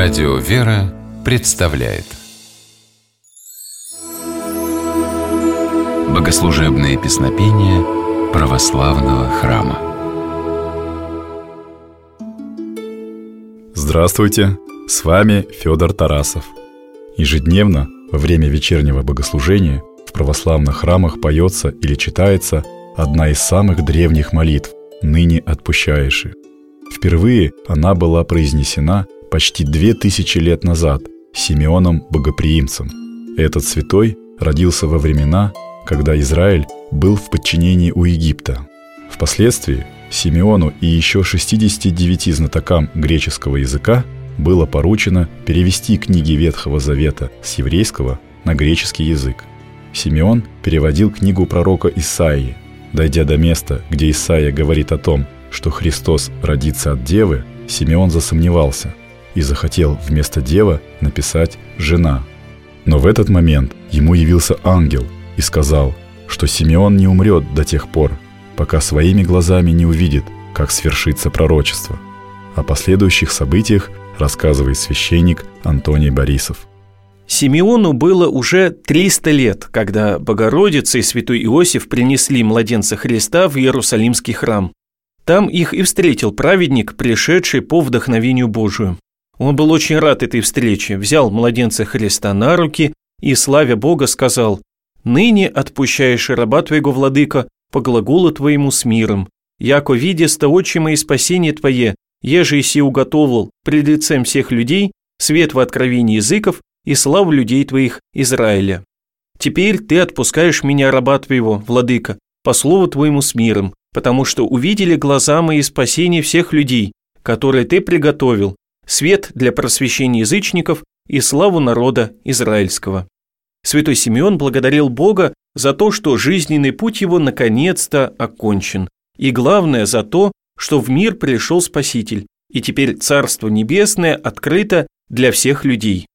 Радио «Вера» представляет Богослужебные песнопения православного храма Здравствуйте! С вами Федор Тарасов. Ежедневно во время вечернего богослужения в православных храмах поется или читается одна из самых древних молитв «Ныне отпущаешь». Впервые она была произнесена почти две тысячи лет назад Симеоном Богоприимцем. Этот святой родился во времена, когда Израиль был в подчинении у Египта. Впоследствии Симеону и еще 69 знатокам греческого языка было поручено перевести книги Ветхого Завета с еврейского на греческий язык. Симеон переводил книгу пророка Исаии. Дойдя до места, где Исаия говорит о том, что Христос родится от девы, Симеон засомневался и захотел вместо дева написать «жена». Но в этот момент ему явился ангел и сказал, что Симеон не умрет до тех пор, пока своими глазами не увидит, как свершится пророчество. О последующих событиях рассказывает священник Антоний Борисов. Симеону было уже 300 лет, когда Богородица и святой Иосиф принесли младенца Христа в Иерусалимский храм. Там их и встретил праведник, пришедший по вдохновению Божию. Он был очень рад этой встрече, взял младенца Христа на руки и, славя Бога, сказал, «Ныне отпущаешь раба твоего, владыка, по глаголу твоему с миром, яко видеста отчима и спасение твое, еже си уготовил пред лицем всех людей свет в откровении языков и славу людей твоих Израиля. Теперь ты отпускаешь меня, раба твоего, владыка, по слову твоему с миром, потому что увидели глаза мои спасение всех людей, которые ты приготовил, свет для просвещения язычников и славу народа израильского. Святой Симеон благодарил Бога за то, что жизненный путь его наконец-то окончен, и главное за то, что в мир пришел Спаситель, и теперь Царство Небесное открыто для всех людей.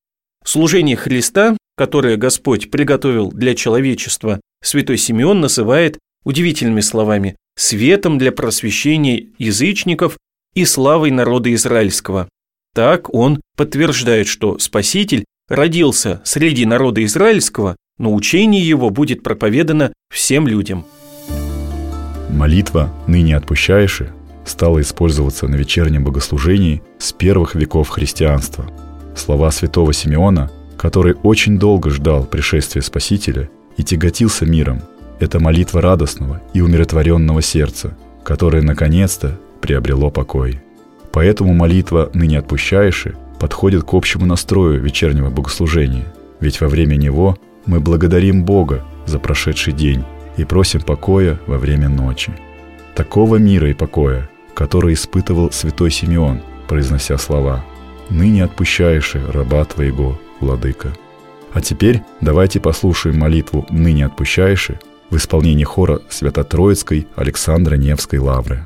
Служение Христа, которое Господь приготовил для человечества, святой Симеон называет удивительными словами «светом для просвещения язычников и славой народа израильского». Так он подтверждает, что Спаситель родился среди народа израильского, но учение его будет проповедано всем людям. Молитва «Ныне отпущаешь» стала использоваться на вечернем богослужении с первых веков христианства. Слова святого Симеона, который очень долго ждал пришествия Спасителя и тяготился миром, это молитва радостного и умиротворенного сердца, которое наконец-то приобрело покой. Поэтому молитва «Ныне отпущаешь» подходит к общему настрою вечернего богослужения, ведь во время него мы благодарим Бога за прошедший день и просим покоя во время ночи. Такого мира и покоя, который испытывал святой Симеон, произнося слова «Ныне отпущаешь раба твоего, владыка». А теперь давайте послушаем молитву «Ныне отпущаешь» в исполнении хора Свято-Троицкой Александра Невской лавры.